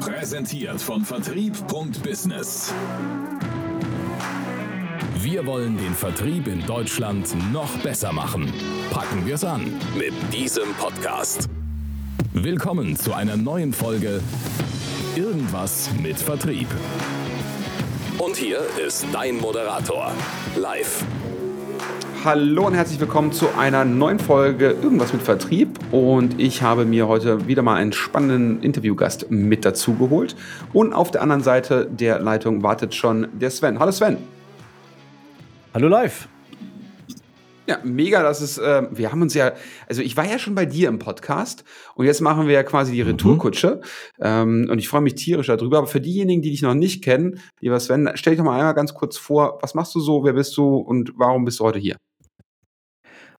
Präsentiert von Vertrieb.business. Wir wollen den Vertrieb in Deutschland noch besser machen. Packen wir es an mit diesem Podcast. Willkommen zu einer neuen Folge Irgendwas mit Vertrieb. Und hier ist dein Moderator, live Hallo und herzlich willkommen zu einer neuen Folge Irgendwas mit Vertrieb. Und ich habe mir heute wieder mal einen spannenden Interviewgast mit dazu geholt. Und auf der anderen Seite der Leitung wartet schon der Sven. Hallo Sven. Hallo live. Ja, mega, dass es, äh, wir haben uns ja, also ich war ja schon bei dir im Podcast und jetzt machen wir ja quasi die mhm. Retourkutsche mhm. ähm, und ich freue mich tierisch darüber, aber für diejenigen, die dich noch nicht kennen, lieber Sven, stell dich doch mal einmal ganz kurz vor, was machst du so, wer bist du und warum bist du heute hier?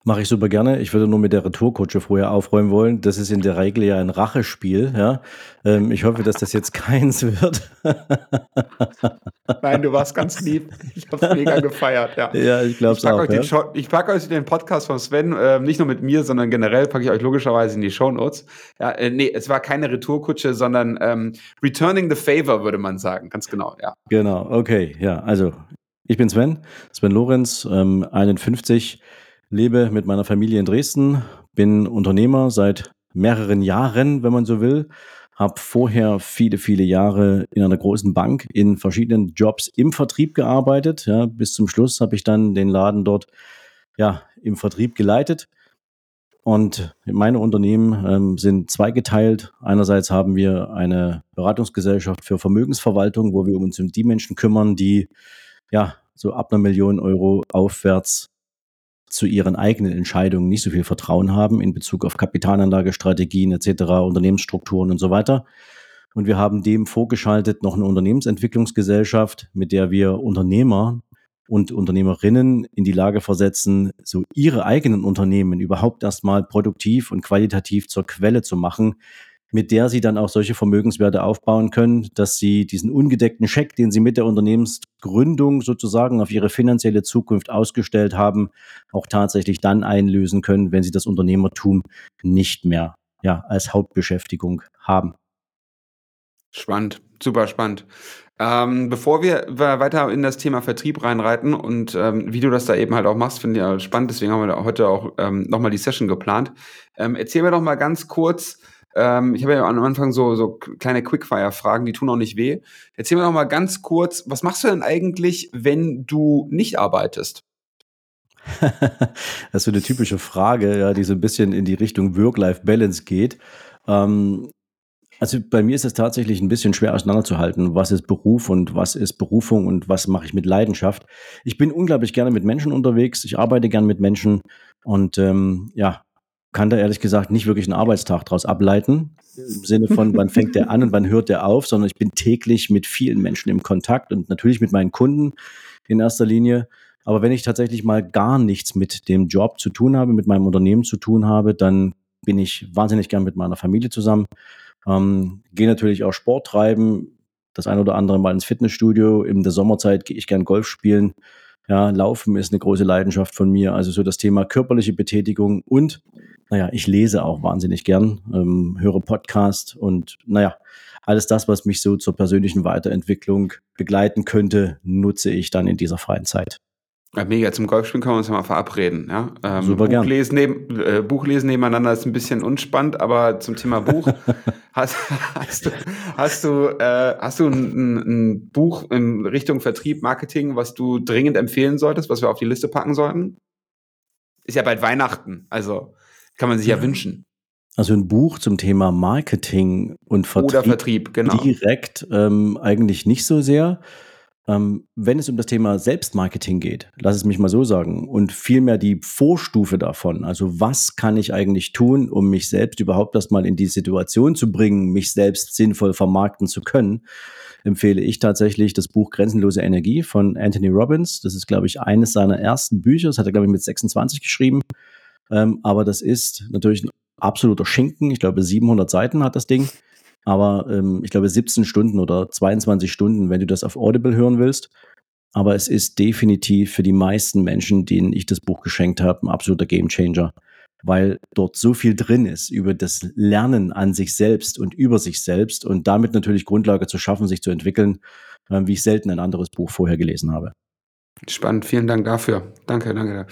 Mache ich super gerne. Ich würde nur mit der Retourkutsche vorher aufräumen wollen. Das ist in der Regel ja ein Rachespiel. Ja? Ähm, ich hoffe, dass das jetzt keins wird. Nein, du warst ganz lieb. Ich habe es mega gefeiert. Ja, ja ich glaube es auch. Ja? ich packe euch den Podcast von Sven, äh, nicht nur mit mir, sondern generell packe ich euch logischerweise in die Show Notes. Ja, äh, nee, es war keine Retourkutsche, sondern ähm, Returning the Favor, würde man sagen. Ganz genau, ja. Genau, okay. Ja, also ich bin Sven, Sven Lorenz, ähm, 51 lebe mit meiner Familie in Dresden, bin Unternehmer seit mehreren Jahren, wenn man so will, habe vorher viele, viele Jahre in einer großen Bank in verschiedenen Jobs im Vertrieb gearbeitet. Ja, bis zum Schluss habe ich dann den Laden dort ja, im Vertrieb geleitet. Und meine Unternehmen ähm, sind zweigeteilt. Einerseits haben wir eine Beratungsgesellschaft für Vermögensverwaltung, wo wir uns um die Menschen kümmern, die ja so ab einer Million Euro aufwärts zu ihren eigenen Entscheidungen nicht so viel Vertrauen haben in Bezug auf Kapitalanlagestrategien etc., Unternehmensstrukturen und so weiter. Und wir haben dem vorgeschaltet noch eine Unternehmensentwicklungsgesellschaft, mit der wir Unternehmer und Unternehmerinnen in die Lage versetzen, so ihre eigenen Unternehmen überhaupt erstmal produktiv und qualitativ zur Quelle zu machen, mit der sie dann auch solche Vermögenswerte aufbauen können, dass sie diesen ungedeckten Scheck, den sie mit der Unternehmensgründung sozusagen auf ihre finanzielle Zukunft ausgestellt haben, auch tatsächlich dann einlösen können, wenn sie das Unternehmertum nicht mehr ja, als Hauptbeschäftigung haben. Spannend, super spannend. Ähm, bevor wir weiter in das Thema Vertrieb reinreiten und ähm, wie du das da eben halt auch machst, finde ich spannend. Deswegen haben wir heute auch ähm, nochmal die Session geplant. Ähm, erzähl mir doch mal ganz kurz, ähm, ich habe ja am Anfang so, so kleine Quickfire-Fragen, die tun auch nicht weh. Erzähl mir noch mal ganz kurz, was machst du denn eigentlich, wenn du nicht arbeitest? das ist so eine typische Frage, ja, die so ein bisschen in die Richtung Work-Life-Balance geht. Ähm, also bei mir ist es tatsächlich ein bisschen schwer auseinanderzuhalten, was ist Beruf und was ist Berufung und was mache ich mit Leidenschaft. Ich bin unglaublich gerne mit Menschen unterwegs, ich arbeite gerne mit Menschen und ähm, ja, kann da ehrlich gesagt nicht wirklich einen Arbeitstag daraus ableiten. Im Sinne von, wann fängt der an und wann hört der auf, sondern ich bin täglich mit vielen Menschen im Kontakt und natürlich mit meinen Kunden in erster Linie. Aber wenn ich tatsächlich mal gar nichts mit dem Job zu tun habe, mit meinem Unternehmen zu tun habe, dann bin ich wahnsinnig gern mit meiner Familie zusammen. Ähm, gehe natürlich auch Sport treiben, das ein oder andere mal ins Fitnessstudio. In der Sommerzeit gehe ich gern Golf spielen. Ja, Laufen ist eine große Leidenschaft von mir. Also so das Thema körperliche Betätigung und naja, ich lese auch wahnsinnig gern, ähm, höre Podcast und naja, alles das, was mich so zur persönlichen Weiterentwicklung begleiten könnte, nutze ich dann in dieser freien Zeit. Ja, mega, zum Golfspielen können wir uns ja mal verabreden. Ja? Ähm, Super Buch, lesen neben, äh, Buch lesen nebeneinander ist ein bisschen unspannend, aber zum Thema Buch, hast, hast, du, hast du, äh, hast du ein, ein, Buch in Richtung Vertrieb, Marketing, was du dringend empfehlen solltest, was wir auf die Liste packen sollten? Ist ja bald Weihnachten, also kann man sich ja, ja wünschen. Also ein Buch zum Thema Marketing und Vertrieb. Oder Vertrieb, genau. Direkt ähm, eigentlich nicht so sehr. Ähm, wenn es um das Thema Selbstmarketing geht, lass es mich mal so sagen, und vielmehr die Vorstufe davon, also was kann ich eigentlich tun, um mich selbst überhaupt erstmal in die Situation zu bringen, mich selbst sinnvoll vermarkten zu können, empfehle ich tatsächlich das Buch Grenzenlose Energie von Anthony Robbins. Das ist, glaube ich, eines seiner ersten Bücher. Das hat er, glaube ich, mit 26 geschrieben. Ähm, aber das ist natürlich ein absoluter Schinken. Ich glaube, 700 Seiten hat das Ding. Aber ähm, ich glaube, 17 Stunden oder 22 Stunden, wenn du das auf Audible hören willst. Aber es ist definitiv für die meisten Menschen, denen ich das Buch geschenkt habe, ein absoluter Gamechanger. weil dort so viel drin ist über das Lernen an sich selbst und über sich selbst und damit natürlich Grundlage zu schaffen, sich zu entwickeln, äh, wie ich selten ein anderes Buch vorher gelesen habe. Spannend, vielen Dank dafür. Danke, danke.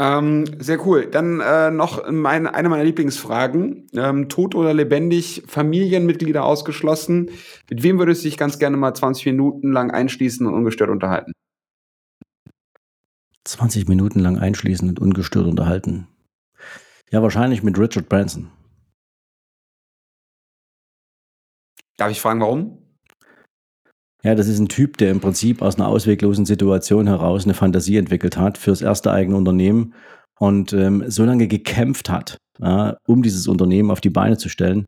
Ähm, sehr cool. Dann äh, noch mein, eine meiner Lieblingsfragen. Ähm, tot oder lebendig, Familienmitglieder ausgeschlossen. Mit wem würdest du dich ganz gerne mal 20 Minuten lang einschließen und ungestört unterhalten? 20 Minuten lang einschließen und ungestört unterhalten. Ja, wahrscheinlich mit Richard Branson. Darf ich fragen, warum? Ja, das ist ein Typ, der im Prinzip aus einer ausweglosen Situation heraus eine Fantasie entwickelt hat fürs erste eigene Unternehmen und ähm, so lange gekämpft hat, ja, um dieses Unternehmen auf die Beine zu stellen,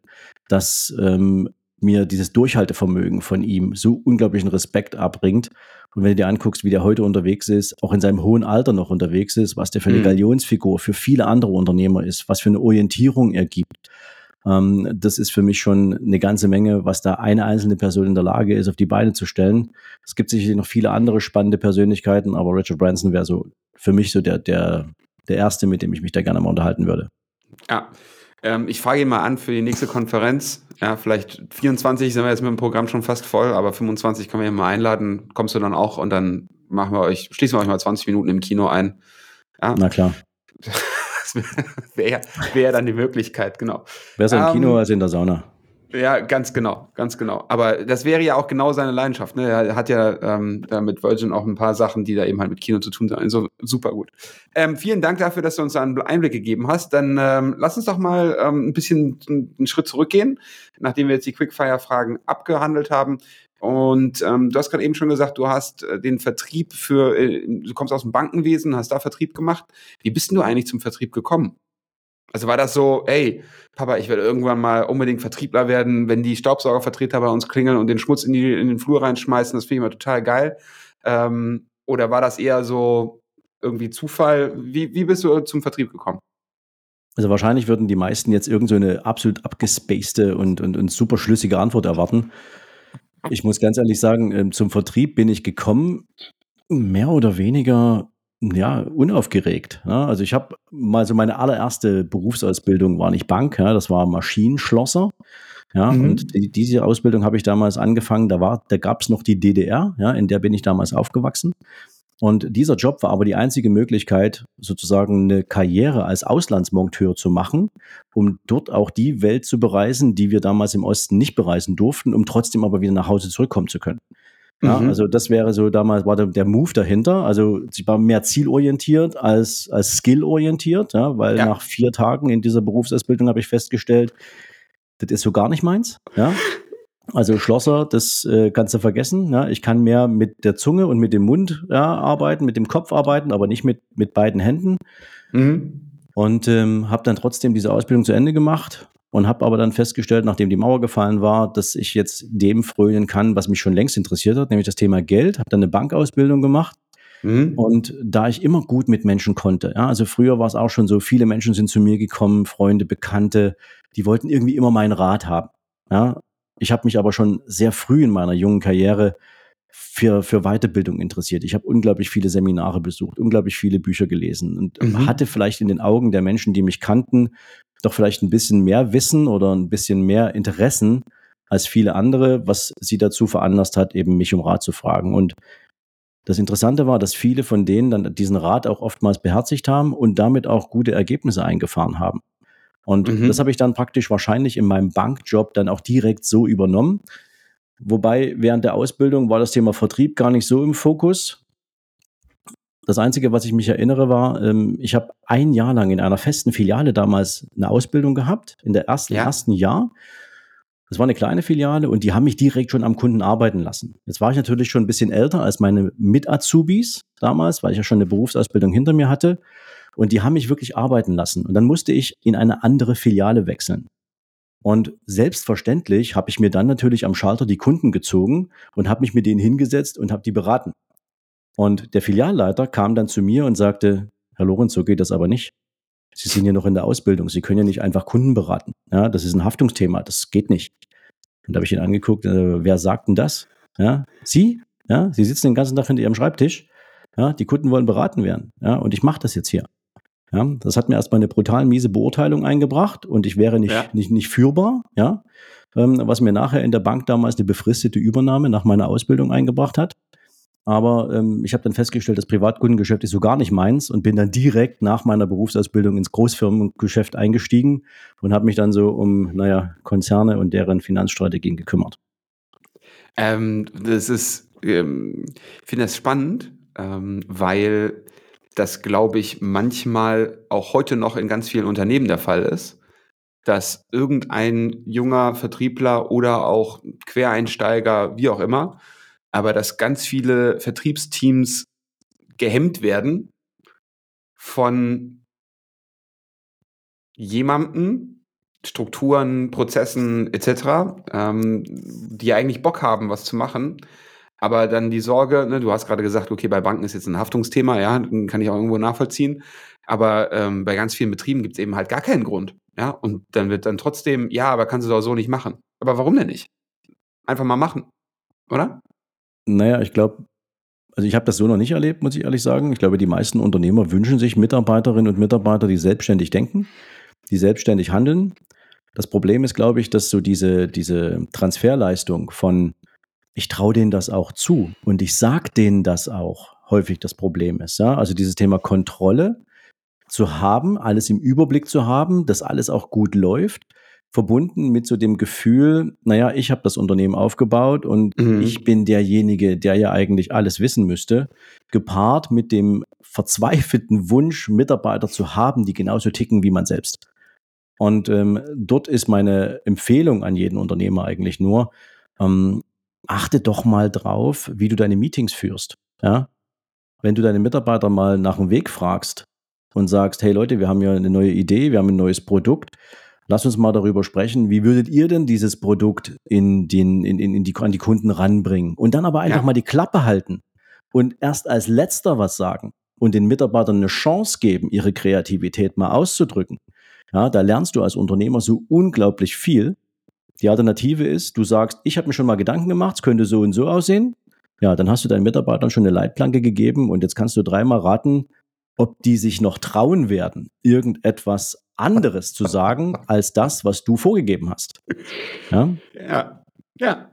dass ähm, mir dieses Durchhaltevermögen von ihm so unglaublichen Respekt abbringt. Und wenn du dir anguckst, wie der heute unterwegs ist, auch in seinem hohen Alter noch unterwegs ist, was der für eine mhm. Galionsfigur für viele andere Unternehmer ist, was für eine Orientierung er gibt, ähm, das ist für mich schon eine ganze Menge, was da eine einzelne Person in der Lage ist, auf die Beine zu stellen. Es gibt sicherlich noch viele andere spannende Persönlichkeiten, aber Richard Branson wäre so für mich so der, der, der erste, mit dem ich mich da gerne mal unterhalten würde. Ja. Ähm, ich frage ihn mal an für die nächste Konferenz. Ja, vielleicht 24 sind wir jetzt mit dem Programm schon fast voll, aber 25 können wir ja mal einladen. Kommst du dann auch und dann machen wir euch, schließen wir euch mal 20 Minuten im Kino ein. Ja. Na klar. wäre wär dann die Möglichkeit, genau. Besser im Kino um, ähm, als in der Sauna. Ja, ganz genau, ganz genau. Aber das wäre ja auch genau seine Leidenschaft. Ne? Er hat ja ähm, mit Virgin auch ein paar Sachen, die da eben halt mit Kino zu tun haben. Also super gut. Ähm, vielen Dank dafür, dass du uns da einen Einblick gegeben hast. Dann ähm, lass uns doch mal ähm, ein bisschen einen Schritt zurückgehen, nachdem wir jetzt die Quickfire-Fragen abgehandelt haben. Und ähm, du hast gerade eben schon gesagt, du hast äh, den Vertrieb für, äh, du kommst aus dem Bankenwesen, hast da Vertrieb gemacht. Wie bist denn du eigentlich zum Vertrieb gekommen? Also war das so, ey, Papa, ich werde irgendwann mal unbedingt Vertriebler werden, wenn die Staubsaugervertreter bei uns klingeln und den Schmutz in, die, in den Flur reinschmeißen, das finde ich immer total geil. Ähm, oder war das eher so irgendwie Zufall? Wie, wie bist du zum Vertrieb gekommen? Also wahrscheinlich würden die meisten jetzt irgend so eine absolut abgespacede und, und, und super schlüssige Antwort erwarten. Ich muss ganz ehrlich sagen, ähm, zum Vertrieb bin ich gekommen, mehr oder weniger ja, unaufgeregt. Ja, also ich habe mal so meine allererste Berufsausbildung war nicht Bank, das war Maschinenschlosser. Ja, mhm. und die, diese Ausbildung habe ich damals angefangen, da war, da gab es noch die DDR, ja, in der bin ich damals aufgewachsen. Und dieser Job war aber die einzige Möglichkeit, sozusagen eine Karriere als Auslandsmonteur zu machen, um dort auch die Welt zu bereisen, die wir damals im Osten nicht bereisen durften, um trotzdem aber wieder nach Hause zurückkommen zu können. Ja, mhm. Also das wäre so damals war der, Move dahinter. Also sie war mehr zielorientiert als, als skillorientiert, ja, weil ja. nach vier Tagen in dieser Berufsausbildung habe ich festgestellt, das ist so gar nicht meins. Ja. Also Schlosser, das äh, kannst du vergessen. Ja? Ich kann mehr mit der Zunge und mit dem Mund ja, arbeiten, mit dem Kopf arbeiten, aber nicht mit, mit beiden Händen. Mhm. Und ähm, habe dann trotzdem diese Ausbildung zu Ende gemacht und habe aber dann festgestellt, nachdem die Mauer gefallen war, dass ich jetzt dem frönen kann, was mich schon längst interessiert hat, nämlich das Thema Geld. Habe dann eine Bankausbildung gemacht. Mhm. Und da ich immer gut mit Menschen konnte, ja, also früher war es auch schon so, viele Menschen sind zu mir gekommen, Freunde, Bekannte, die wollten irgendwie immer meinen Rat haben. Ja, ich habe mich aber schon sehr früh in meiner jungen Karriere für, für Weiterbildung interessiert. Ich habe unglaublich viele Seminare besucht, unglaublich viele Bücher gelesen und mhm. hatte vielleicht in den Augen der Menschen, die mich kannten, doch vielleicht ein bisschen mehr Wissen oder ein bisschen mehr Interessen als viele andere, was sie dazu veranlasst hat, eben mich um Rat zu fragen. Und das Interessante war, dass viele von denen dann diesen Rat auch oftmals beherzigt haben und damit auch gute Ergebnisse eingefahren haben. Und mhm. das habe ich dann praktisch wahrscheinlich in meinem Bankjob dann auch direkt so übernommen. Wobei während der Ausbildung war das Thema Vertrieb gar nicht so im Fokus. Das Einzige, was ich mich erinnere, war, ähm, ich habe ein Jahr lang in einer festen Filiale damals eine Ausbildung gehabt, in der ersten, ja. ersten Jahr. Das war eine kleine Filiale und die haben mich direkt schon am Kunden arbeiten lassen. Jetzt war ich natürlich schon ein bisschen älter als meine Mit-Azubis damals, weil ich ja schon eine Berufsausbildung hinter mir hatte. Und die haben mich wirklich arbeiten lassen. Und dann musste ich in eine andere Filiale wechseln. Und selbstverständlich habe ich mir dann natürlich am Schalter die Kunden gezogen und habe mich mit denen hingesetzt und habe die beraten. Und der Filialleiter kam dann zu mir und sagte, Herr Lorenz, so geht das aber nicht. Sie sind ja noch in der Ausbildung. Sie können ja nicht einfach Kunden beraten. Ja, das ist ein Haftungsthema. Das geht nicht. Und da habe ich ihn angeguckt, äh, wer sagt denn das? Ja, Sie? Ja, Sie sitzen den ganzen Tag hinter Ihrem Schreibtisch. Ja, die Kunden wollen beraten werden. Ja, und ich mache das jetzt hier. Ja, das hat mir erstmal eine brutal miese Beurteilung eingebracht und ich wäre nicht, Ja. nicht, nicht führbar, ja. Ähm, was mir nachher in der Bank damals eine befristete Übernahme nach meiner Ausbildung eingebracht hat. Aber ähm, ich habe dann festgestellt, das Privatkundengeschäft ist so gar nicht meins und bin dann direkt nach meiner Berufsausbildung ins Großfirmengeschäft eingestiegen und habe mich dann so um, naja, Konzerne und deren Finanzstrategien gekümmert. Ähm, das ist, ähm, ich finde das spannend, ähm, weil das, glaube ich, manchmal auch heute noch in ganz vielen Unternehmen der Fall ist, dass irgendein junger Vertriebler oder auch Quereinsteiger, wie auch immer, aber dass ganz viele Vertriebsteams gehemmt werden von jemandem, Strukturen, Prozessen etc., ähm, die eigentlich Bock haben, was zu machen, aber dann die Sorge, ne, du hast gerade gesagt, okay, bei Banken ist jetzt ein Haftungsthema, ja, kann ich auch irgendwo nachvollziehen, aber ähm, bei ganz vielen Betrieben gibt es eben halt gar keinen Grund, ja, und dann wird dann trotzdem, ja, aber kannst du doch so nicht machen. Aber warum denn nicht? Einfach mal machen, oder? Naja, ich glaube, also ich habe das so noch nicht erlebt, muss ich ehrlich sagen. Ich glaube, die meisten Unternehmer wünschen sich Mitarbeiterinnen und Mitarbeiter, die selbstständig denken, die selbstständig handeln. Das Problem ist, glaube ich, dass so diese, diese Transferleistung von ich traue denen das auch zu und ich sage denen das auch häufig das Problem ist. Ja? Also dieses Thema Kontrolle zu haben, alles im Überblick zu haben, dass alles auch gut läuft, verbunden mit so dem Gefühl, naja, ich habe das Unternehmen aufgebaut und Mhm. ich bin derjenige, der ja eigentlich alles wissen müsste, gepaart mit dem verzweifelten Wunsch, Mitarbeiter zu haben, die genauso ticken wie man selbst. Und ähm, dort ist meine Empfehlung an jeden Unternehmer eigentlich nur, ähm, achte doch mal drauf, wie du deine Meetings führst. Ja? Wenn du deine Mitarbeiter mal nach dem Weg fragst und sagst, hey Leute, wir haben ja eine neue Idee, wir haben ein neues Produkt, lass uns mal darüber sprechen, wie würdet ihr denn dieses Produkt in den, in, in, in die, an die Kunden ranbringen? Und dann aber einfach Ja. mal die Klappe halten und erst als letzter was sagen und den Mitarbeitern eine Chance geben, ihre Kreativität mal auszudrücken. Ja, da lernst du als Unternehmer so unglaublich viel. Die Alternative ist, du sagst, ich habe mir schon mal Gedanken gemacht, es könnte so und so aussehen. Ja, dann hast du deinen Mitarbeitern schon eine Leitplanke gegeben und jetzt kannst du dreimal raten, ob die sich noch trauen werden, irgendetwas anderes zu sagen als das, was du vorgegeben hast. Ja, Ja, ja,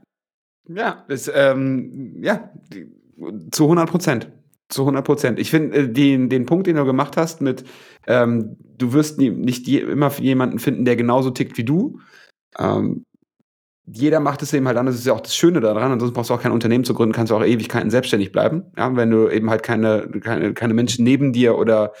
ja, das, ähm, ja, zu 100 Prozent. Zu 100 Prozent. Ich finde äh, den, den Punkt, den du gemacht hast mit, ähm, du wirst nie, nicht je, immer jemanden finden, der genauso tickt wie du. Ähm, jeder macht es eben halt anders. Das ist ja auch das Schöne daran. Ansonsten brauchst du auch kein Unternehmen zu gründen, kannst du auch Ewigkeiten selbstständig bleiben. Ja, wenn du eben halt keine, keine, keine Menschen neben dir oder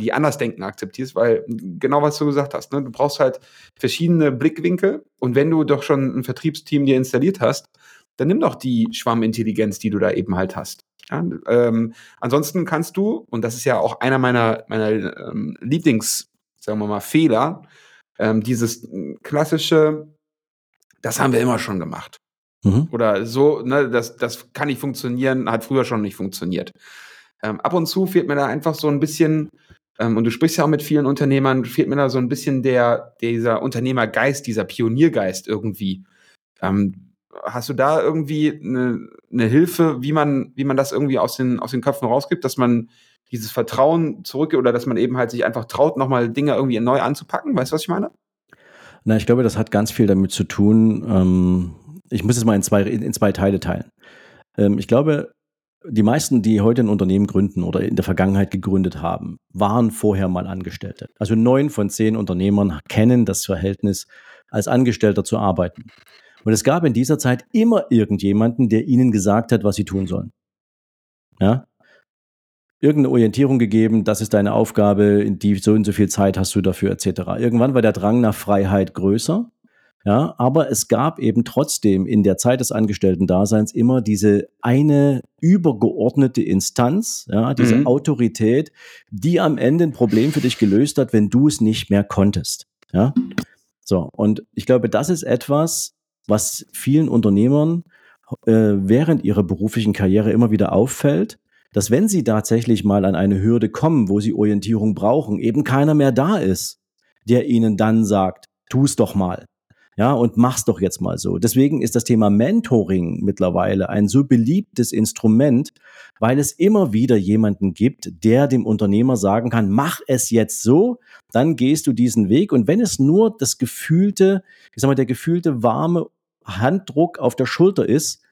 die anders denken akzeptierst, weil genau was du gesagt hast, ne? du brauchst halt verschiedene Blickwinkel und wenn du doch schon ein Vertriebsteam dir installiert hast, dann nimm doch die Schwammintelligenz, die du da eben halt hast. Ja, ähm, ansonsten kannst du, und das ist ja auch einer meiner, meiner ähm, Lieblings, sagen wir mal, Fehler, ähm, dieses klassische, das haben wir immer schon gemacht. mhm. Oder so, ne, das, das kann nicht funktionieren, hat früher schon nicht funktioniert. Ähm, ab und zu fehlt mir da einfach so ein bisschen, ähm, und du sprichst ja auch mit vielen Unternehmern, fehlt mir da so ein bisschen der, dieser Unternehmergeist, dieser Pioniergeist irgendwie. Ähm, hast du da irgendwie eine, eine Hilfe, wie man, wie man das irgendwie aus den, aus den Köpfen rausgibt, dass man dieses Vertrauen zurück oder dass man eben halt sich einfach traut, nochmal Dinge irgendwie neu anzupacken? Weißt du, was ich meine? Na, ich glaube, das hat ganz viel damit zu tun. Ähm, ich muss es mal in zwei, in, zwei Teile teilen. Ähm, ich glaube, die meisten, die heute ein Unternehmen gründen oder in der Vergangenheit gegründet haben, waren vorher mal Angestellte. Also neun von zehn Unternehmern kennen das Verhältnis, als Angestellter zu arbeiten. Und es gab in dieser Zeit immer irgendjemanden, der ihnen gesagt hat, was sie tun sollen. Ja? Irgendeine Orientierung gegeben, das ist deine Aufgabe, in die so und so viel Zeit hast du dafür, etc. Irgendwann war der Drang nach Freiheit größer. Ja, aber es gab eben trotzdem in der Zeit des Angestellten-Daseins immer diese eine übergeordnete Instanz, ja, diese Mhm. Autorität, die am Ende ein Problem für dich gelöst hat, wenn du es nicht mehr konntest. Ja, so. Und ich glaube, das ist etwas, was vielen Unternehmern äh, während ihrer beruflichen Karriere immer wieder auffällt, dass wenn sie tatsächlich mal an eine Hürde kommen, wo sie Orientierung brauchen, eben keiner mehr da ist, der ihnen dann sagt, tu es doch mal. Ja, und mach's doch jetzt mal so. Deswegen ist das Thema Mentoring mittlerweile ein so beliebtes Instrument, weil es immer wieder jemanden gibt, der dem Unternehmer sagen kann, mach es jetzt so, dann gehst du diesen Weg. Und wenn es nur das gefühlte, ich sag mal, der gefühlte warme Handdruck auf der Schulter ist,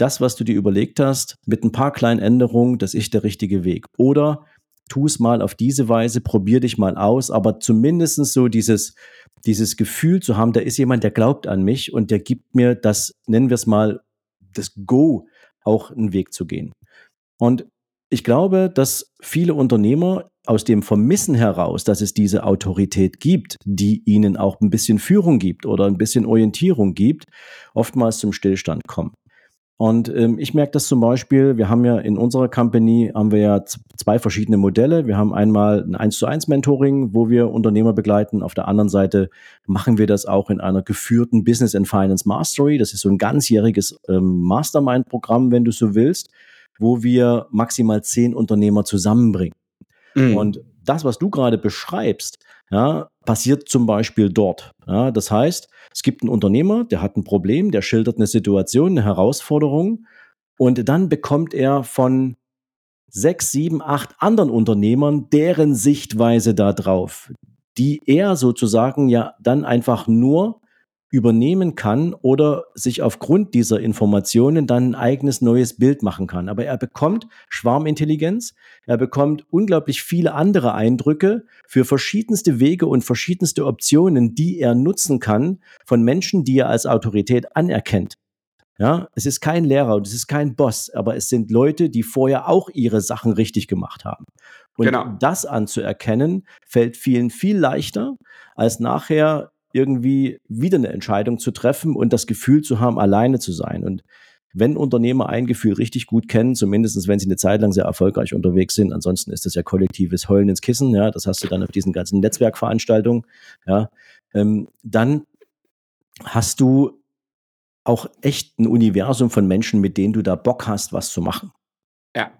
das, was du dir überlegt hast, mit ein paar kleinen Änderungen, das ist der richtige Weg. Oder tu es mal auf diese Weise, probier dich mal aus, aber zumindest so dieses, dieses Gefühl zu haben, da ist jemand, der glaubt an mich und der gibt mir das, nennen wir es mal, das Go, auch einen Weg zu gehen. Und ich glaube, dass viele Unternehmer aus dem Vermissen heraus, dass es diese Autorität gibt, die ihnen auch ein bisschen Führung gibt oder ein bisschen Orientierung gibt, oftmals zum Stillstand kommen. Und ähm, ich merke das zum Beispiel, wir haben ja in unserer Company haben wir ja zwei verschiedene Modelle. Wir haben einmal ein 1 zu 1 Mentoring, wo wir Unternehmer begleiten. Auf der anderen Seite machen wir das auch in einer geführten Business and Finance Mastery. Das ist so ein ganzjähriges ähm, Mastermind-Programm, wenn du so willst, wo wir maximal zehn Unternehmer zusammenbringen. Mhm. Und das, was du gerade beschreibst, ja, passiert zum Beispiel dort. Ja, das heißt, es gibt einen Unternehmer, der hat ein Problem, der schildert eine Situation, eine Herausforderung. Und dann bekommt er von sechs, sieben, acht anderen Unternehmern deren Sichtweise darauf, die er sozusagen ja dann einfach nur übernehmen kann oder sich aufgrund dieser Informationen dann ein eigenes neues Bild machen kann. Aber er bekommt Schwarmintelligenz, er bekommt unglaublich viele andere Eindrücke für verschiedenste Wege und verschiedenste Optionen, die er nutzen kann von Menschen, die er als Autorität anerkennt. Ja, es ist kein Lehrer und es ist kein Boss, aber es sind Leute, die vorher auch ihre Sachen richtig gemacht haben. Und genau. das anzuerkennen, fällt vielen viel leichter, als nachher irgendwie wieder eine Entscheidung zu treffen und das Gefühl zu haben, alleine zu sein. Und wenn Unternehmer ein Gefühl richtig gut kennen, zumindest wenn sie eine Zeit lang sehr erfolgreich unterwegs sind, ansonsten ist das ja kollektives Heulen ins Kissen, ja, das hast du dann auf diesen ganzen Netzwerkveranstaltungen, ja, ähm, dann hast du auch echt ein Universum von Menschen, mit denen du da Bock hast, was zu machen. Ja.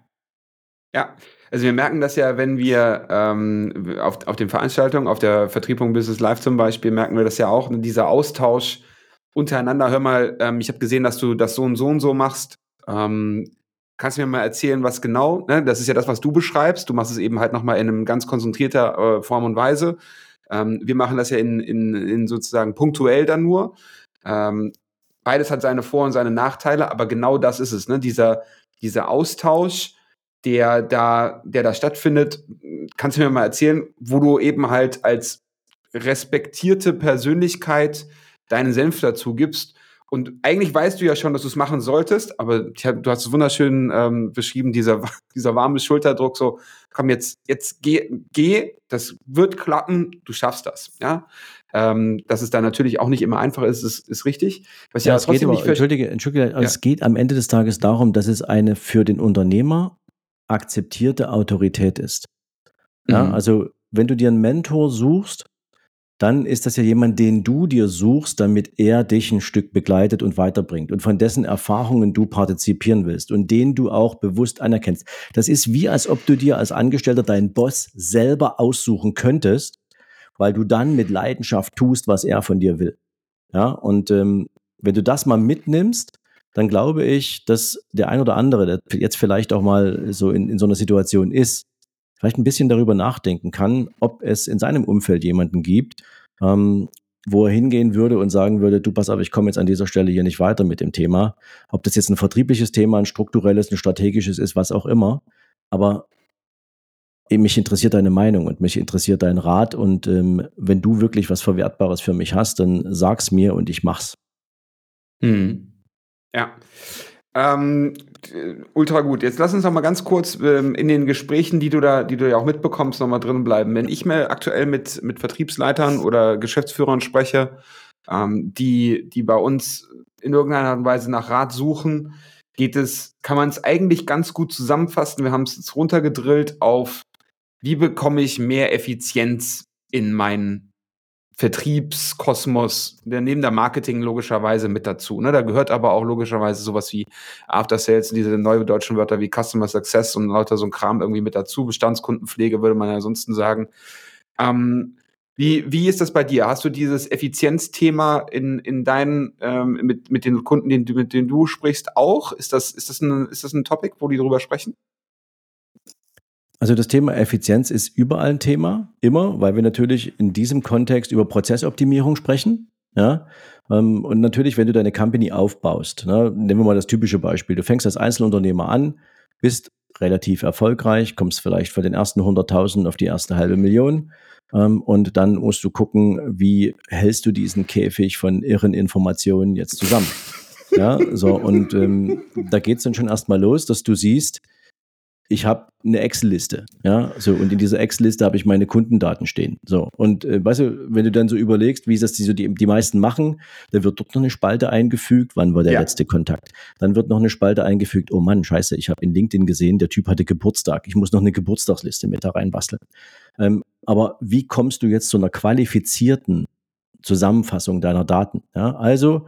Ja, also wir merken das ja, wenn wir ähm, auf, auf den Veranstaltungen, auf der Vertriebung Business Live zum Beispiel, merken wir das ja auch, ne, dieser Austausch untereinander. Hör mal, ähm, ich habe gesehen, dass du das so und so und so machst. Ähm, kannst du mir mal erzählen, was genau? Ne? Das ist ja das, was du beschreibst. Du machst es eben halt nochmal in einem ganz konzentrierter äh, Form und Weise. Ähm, wir machen das ja in, in, in sozusagen punktuell dann nur. Ähm, beides hat seine Vor- und seine Nachteile, aber genau das ist es, ne? Dieser, dieser Austausch der da, der da stattfindet. Kannst du mir mal erzählen, wo du eben halt als respektierte Persönlichkeit deinen Senf dazu gibst. Und eigentlich weißt du ja schon, dass du es machen solltest, aber hab, du hast es wunderschön ähm, beschrieben, dieser, dieser warme Schulterdruck, so, komm jetzt, jetzt geh, geh, das wird klappen, du schaffst das, ja. Ähm, dass es da natürlich auch nicht immer einfach ist, ist, ist richtig. Was ja, ja es geht aber, entschuldige, entschuldige, ja. es geht am Ende des Tages darum, dass es eine für den Unternehmer akzeptierte Autorität ist. Ja, mhm. also wenn du dir einen Mentor suchst, dann ist das ja jemand, den du dir suchst, damit er dich ein Stück begleitet und weiterbringt und von dessen Erfahrungen du partizipieren willst und den du auch bewusst anerkennst. Das ist wie, als ob du dir als Angestellter deinen Boss selber aussuchen könntest, weil du dann mit Leidenschaft tust, was er von dir will. Ja, und ähm, wenn du das mal mitnimmst, dann glaube ich, dass der ein oder andere, der jetzt vielleicht auch mal so in, in so einer Situation ist, vielleicht ein bisschen darüber nachdenken kann, ob es in seinem Umfeld jemanden gibt, ähm, wo er hingehen würde und sagen würde, du pass auf, ich komme jetzt an dieser Stelle hier nicht weiter mit dem Thema. Ob das jetzt ein vertriebliches Thema, ein strukturelles, ein strategisches ist, was auch immer. Aber mich interessiert deine Meinung und mich interessiert dein Rat. Und ähm, wenn du wirklich was Verwertbares für mich hast, dann sag's mir und ich mach's. Hm. Ja. Ähm, ultra gut. Jetzt lass uns noch mal ganz kurz ähm, in den Gesprächen, die du da, die du ja auch mitbekommst, noch mal drin bleiben. Wenn ich mir aktuell mit mit Vertriebsleitern oder Geschäftsführern spreche, ähm, die die bei uns in irgendeiner Art und Weise nach Rat suchen, geht es, kann man es eigentlich ganz gut zusammenfassen. Wir haben es jetzt runtergedrillt auf, wie bekomme ich mehr Effizienz in meinen Vertriebskosmos, der neben der Marketing logischerweise mit dazu. Ne? Da gehört aber auch logischerweise sowas wie After Sales, diese neue deutschen Wörter wie Customer Success und lauter so ein Kram irgendwie mit dazu. Bestandskundenpflege würde man ja ansonsten sagen. Ähm, Wie, wie ist das bei dir? Hast du dieses Effizienzthema in, in deinen, ähm, mit, mit den Kunden, den, mit denen du sprichst, auch? Ist das, ist, das ein, ist das ein Topic, wo die drüber sprechen? Also das Thema Effizienz ist überall ein Thema, immer, weil wir natürlich in diesem Kontext über Prozessoptimierung sprechen. Ja, ähm, und natürlich, wenn du deine Company aufbaust, ne, nehmen wir mal das typische Beispiel. Du fängst als Einzelunternehmer an, bist relativ erfolgreich, kommst vielleicht von den ersten 100.000 auf die erste halbe Million. Ähm, und dann musst du gucken, wie hältst du diesen Käfig von irren Informationen jetzt zusammen. Ja, so, und ähm, da geht's dann schon erstmal los, dass du siehst, ich habe eine Excel-Liste, ja, so und in dieser Excel-Liste habe ich meine Kundendaten stehen, so und äh, weißt du, wenn du dann so überlegst, wie das die so die, die meisten machen, dann wird dort noch eine Spalte eingefügt, wann war der ja. letzte Kontakt, dann wird noch eine Spalte eingefügt, oh Mann, scheiße, ich habe in LinkedIn gesehen, der Typ hatte Geburtstag, ich muss noch eine Geburtstagsliste mit da reinbasteln. Ähm, aber wie kommst du jetzt zu einer qualifizierten Zusammenfassung deiner Daten? Ja, also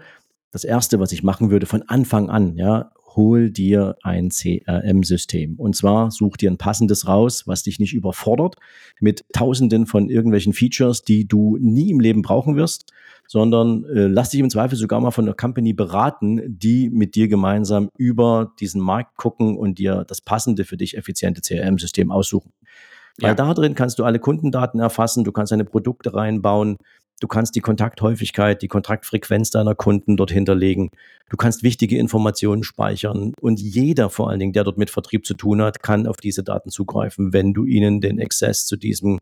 das erste, was ich machen würde von Anfang an, ja, hol dir ein CRM-System. Und zwar such dir ein passendes raus, was dich nicht überfordert mit tausenden von irgendwelchen Features, die du nie im Leben brauchen wirst, sondern äh, lass dich im Zweifel sogar mal von einer Company beraten, die mit dir gemeinsam über diesen Markt gucken und dir das passende für dich effiziente CRM-System aussuchen. Weil ja. da drin kannst du alle Kundendaten erfassen, du kannst deine Produkte reinbauen, Du kannst die Kontakthäufigkeit, die Kontaktfrequenz deiner Kunden dort hinterlegen. Du kannst wichtige Informationen speichern. Und jeder vor allen Dingen, der dort mit Vertrieb zu tun hat, kann auf diese Daten zugreifen, wenn du ihnen den Access zu diesem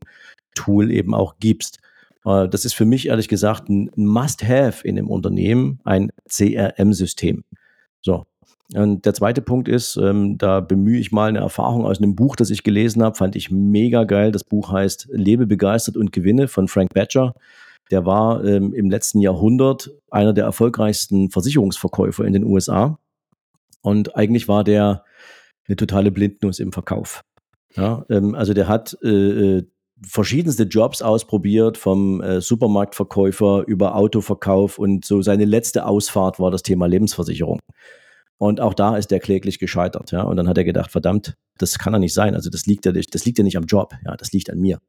Tool eben auch gibst. Äh, das ist für mich ehrlich gesagt ein Must-Have in dem Unternehmen, ein CRM-System. So. Und der zweite Punkt ist, ähm, da bemühe ich mal eine Erfahrung aus einem Buch, das ich gelesen habe, fand ich mega geil. Das Buch heißt Lebe begeistert und gewinne von Frank Badger der war ähm, im letzten Jahrhundert einer der erfolgreichsten Versicherungsverkäufer in den USA. Und eigentlich war der eine totale Blindnuss im Verkauf. Ja, ähm, also der hat äh, äh, verschiedenste Jobs ausprobiert, vom äh, Supermarktverkäufer über Autoverkauf und so seine letzte Ausfahrt war das Thema Lebensversicherung. Und auch da ist er kläglich gescheitert. Ja? Und dann hat er gedacht, verdammt, das kann er nicht sein. Also das liegt ja nicht, das liegt ja nicht am Job, ja, das liegt an mir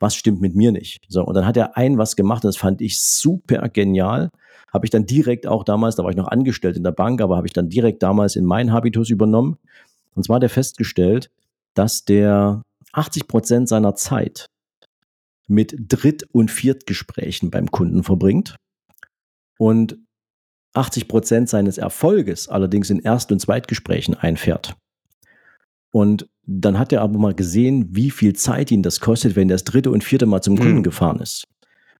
was stimmt mit mir nicht? So, und dann hat er ein was gemacht, das fand ich super genial. Habe ich dann direkt auch damals, da war ich noch angestellt in der Bank, aber habe ich dann direkt damals in meinen Habitus übernommen. Und zwar hat er festgestellt, dass der 80 Prozent seiner Zeit mit Dritt- und Viertgesprächen beim Kunden verbringt und 80 Prozent seines Erfolges allerdings in Erst- und Zweitgesprächen einfährt. Und dann hat er aber mal gesehen, wie viel Zeit ihn das kostet, wenn er das dritte und vierte Mal zum Kunden mhm. gefahren ist.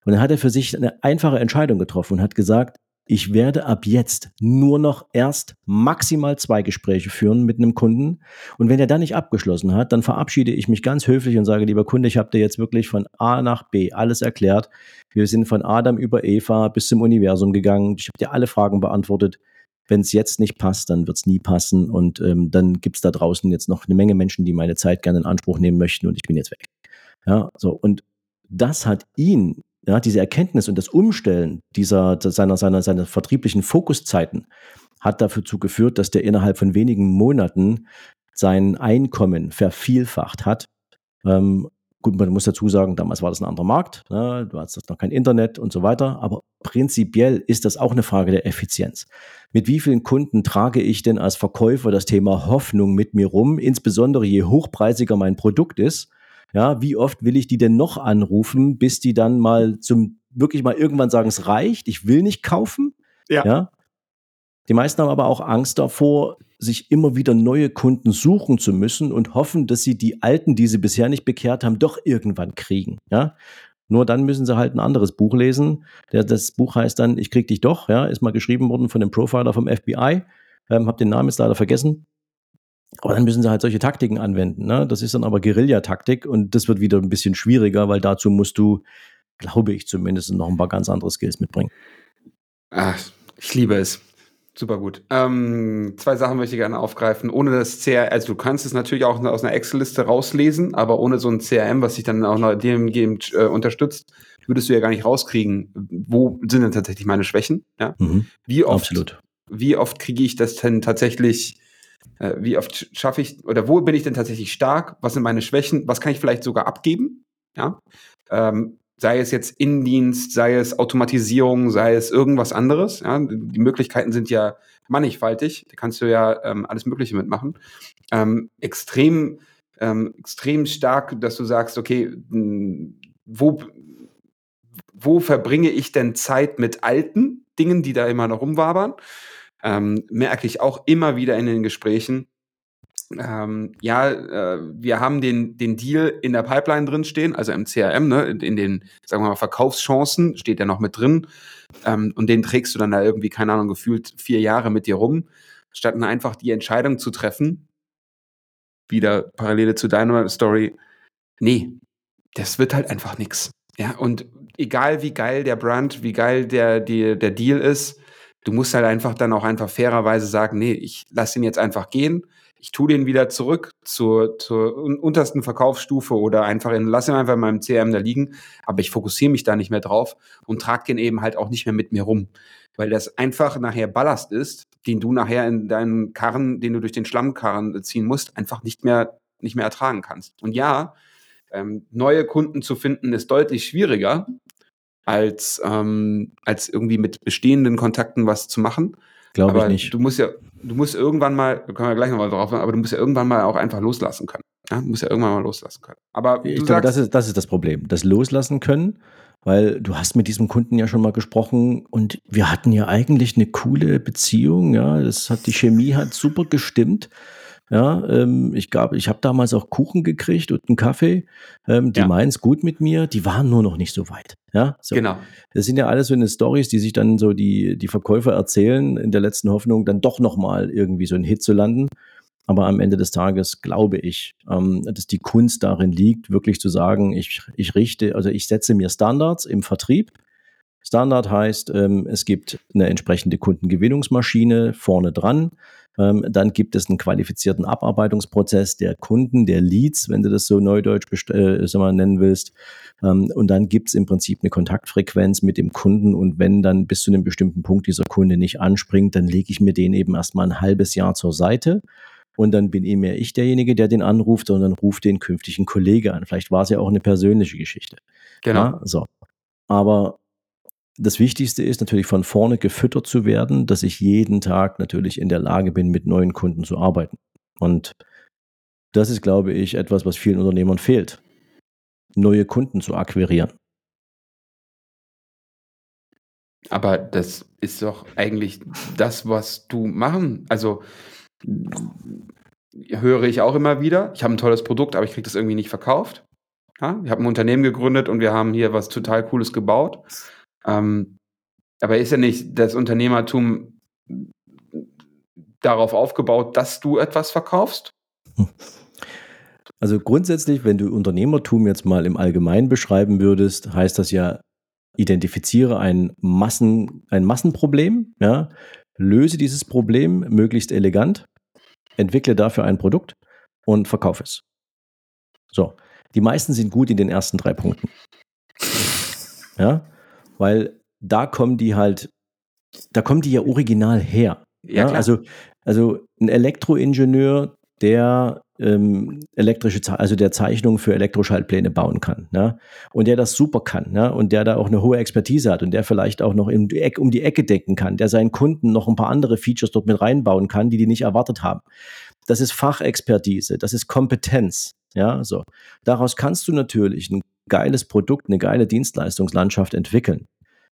Und dann hat er für sich eine einfache Entscheidung getroffen und hat gesagt, ich werde ab jetzt nur noch erst maximal zwei Gespräche führen mit einem Kunden. Und wenn er dann nicht abgeschlossen hat, dann verabschiede ich mich ganz höflich und sage, lieber Kunde, ich habe dir jetzt wirklich von A nach B alles erklärt. Wir sind von Adam über Eva bis zum Universum gegangen. Ich habe dir alle Fragen beantwortet wenn es jetzt nicht passt, dann wird es nie passen und ähm, dann gibt es da draußen jetzt noch eine Menge Menschen, die meine Zeit gerne in Anspruch nehmen möchten und ich bin jetzt weg. Ja, so und das hat ihn, ja, diese Erkenntnis und das Umstellen dieser seiner seiner seiner vertrieblichen Fokuszeiten hat dafür geführt, dass der innerhalb von wenigen Monaten sein Einkommen vervielfacht hat. Ähm, Gut, man muss dazu sagen, damals war das ein anderer Markt, ne? du hattest noch kein Internet und so weiter, aber prinzipiell ist das auch eine Frage der Effizienz. Mit wie vielen Kunden trage ich denn als Verkäufer das Thema Hoffnung mit mir rum, insbesondere je hochpreisiger mein Produkt ist? Ja, wie oft will ich die denn noch anrufen, bis die dann mal zum wirklich mal irgendwann sagen, es reicht, ich will nicht kaufen? Ja. ja? Die meisten haben aber auch Angst davor, sich immer wieder neue Kunden suchen zu müssen und hoffen, dass sie die alten, die sie bisher nicht bekehrt haben, doch irgendwann kriegen. Ja? Nur dann müssen sie halt ein anderes Buch lesen. das Buch heißt dann Ich krieg dich doch, ja, ist mal geschrieben worden von dem Profiler vom FBI. Ähm, hab den Namen jetzt leider vergessen. Aber dann müssen sie halt solche Taktiken anwenden. Ne? Das ist dann aber Guerillataktik und das wird wieder ein bisschen schwieriger, weil dazu musst du, glaube ich zumindest, noch ein paar ganz andere Skills mitbringen. Ach, ich liebe es. Super gut. Ähm, zwei Sachen möchte ich gerne aufgreifen. Ohne das CRM, also du kannst es natürlich auch aus einer Excel-Liste rauslesen, aber ohne so ein CRM, was dich dann auch noch dem äh, unterstützt, würdest du ja gar nicht rauskriegen, wo sind denn tatsächlich meine Schwächen? Ja? Mhm. Wie oft, Absolut. Wie oft kriege ich das denn tatsächlich, äh, wie oft schaffe ich, oder wo bin ich denn tatsächlich stark? Was sind meine Schwächen? Was kann ich vielleicht sogar abgeben? Ja. Ähm, sei es jetzt Innendienst, sei es Automatisierung, sei es irgendwas anderes. Ja, die Möglichkeiten sind ja mannigfaltig. Da kannst du ja ähm, alles Mögliche mitmachen. Ähm, extrem, ähm, extrem stark, dass du sagst, okay, wo, wo verbringe ich denn Zeit mit alten Dingen, die da immer noch rumwabern? Ähm, merke ich auch immer wieder in den Gesprächen, ähm, ja, äh, wir haben den, den Deal in der Pipeline drin stehen, also im CRM, ne, in, in den, sagen wir mal, Verkaufschancen steht der noch mit drin. Ähm, und den trägst du dann da irgendwie, keine Ahnung, gefühlt vier Jahre mit dir rum, statt dann einfach die Entscheidung zu treffen, wieder Parallele zu deiner Story, nee, das wird halt einfach nix. Ja, und egal wie geil der Brand, wie geil der, die, der Deal ist, du musst halt einfach dann auch einfach fairerweise sagen, nee, ich lass ihn jetzt einfach gehen ich tue den wieder zurück zur, zur untersten Verkaufsstufe oder einfach in, lass ihn einfach in meinem CRM da liegen, aber ich fokussiere mich da nicht mehr drauf und trage den eben halt auch nicht mehr mit mir rum. Weil das einfach nachher Ballast ist, den du nachher in deinen Karren, den du durch den Schlammkarren ziehen musst, einfach nicht mehr, nicht mehr ertragen kannst. Und ja, ähm, neue Kunden zu finden ist deutlich schwieriger, als, ähm, als irgendwie mit bestehenden Kontakten was zu machen. Glaube ich nicht. Du musst ja, du musst irgendwann mal, da können wir gleich nochmal drauf, aber du musst ja irgendwann mal auch einfach loslassen können. Ja? Du musst ja irgendwann mal loslassen können. Aber ich glaube, das ist, das ist das Problem. Das Loslassen können, weil du hast mit diesem Kunden ja schon mal gesprochen und wir hatten ja eigentlich eine coole Beziehung. Ja, das hat, die Chemie hat super gestimmt. Ja, ähm, ich glaube, ich habe damals auch Kuchen gekriegt und einen Kaffee. Ähm, die ja. meinen es gut mit mir, die waren nur noch nicht so weit. Ja, so. genau. Das sind ja alles so eine Stories, die sich dann so die, die Verkäufer erzählen, in der letzten Hoffnung, dann doch nochmal irgendwie so einen Hit zu landen. Aber am Ende des Tages glaube ich, ähm, dass die Kunst darin liegt, wirklich zu sagen, ich, ich richte, also ich setze mir Standards im Vertrieb. Standard heißt, ähm, es gibt eine entsprechende Kundengewinnungsmaschine vorne dran. Ähm, dann gibt es einen qualifizierten Abarbeitungsprozess der Kunden, der Leads, wenn du das so neudeutsch äh, mal nennen willst. Ähm, und dann gibt es im Prinzip eine Kontaktfrequenz mit dem Kunden. Und wenn dann bis zu einem bestimmten Punkt dieser Kunde nicht anspringt, dann lege ich mir den eben erstmal ein halbes Jahr zur Seite. Und dann bin eben mehr ich derjenige, der den anruft, sondern ruft den künftigen Kollege an. Vielleicht war es ja auch eine persönliche Geschichte. Genau. Ja, so. Aber das Wichtigste ist natürlich von vorne gefüttert zu werden, dass ich jeden Tag natürlich in der Lage bin, mit neuen Kunden zu arbeiten. Und das ist, glaube ich, etwas, was vielen Unternehmern fehlt, neue Kunden zu akquirieren. Aber das ist doch eigentlich das, was du machen. Also höre ich auch immer wieder. Ich habe ein tolles Produkt, aber ich kriege das irgendwie nicht verkauft. Ja, ich habe ein Unternehmen gegründet und wir haben hier was total Cooles gebaut. Ähm, aber ist ja nicht das Unternehmertum darauf aufgebaut, dass du etwas verkaufst? Also grundsätzlich, wenn du Unternehmertum jetzt mal im Allgemeinen beschreiben würdest, heißt das ja, identifiziere ein, Massen, ein Massenproblem, ja, löse dieses Problem möglichst elegant, entwickle dafür ein Produkt und verkaufe es. So, die meisten sind gut in den ersten drei Punkten. Ja, weil da kommen die halt, da kommen die ja original her. Ja, ja? Also, also ein Elektroingenieur, der ähm, elektrische, also der Zeichnung für Elektroschaltpläne bauen kann, ne? und der das super kann, ne? und der da auch eine hohe Expertise hat und der vielleicht auch noch um die, Ecke, um die Ecke denken kann, der seinen Kunden noch ein paar andere Features dort mit reinbauen kann, die die nicht erwartet haben. Das ist Fachexpertise, das ist Kompetenz. Ja, so. Daraus kannst du natürlich ein geiles Produkt, eine geile Dienstleistungslandschaft entwickeln.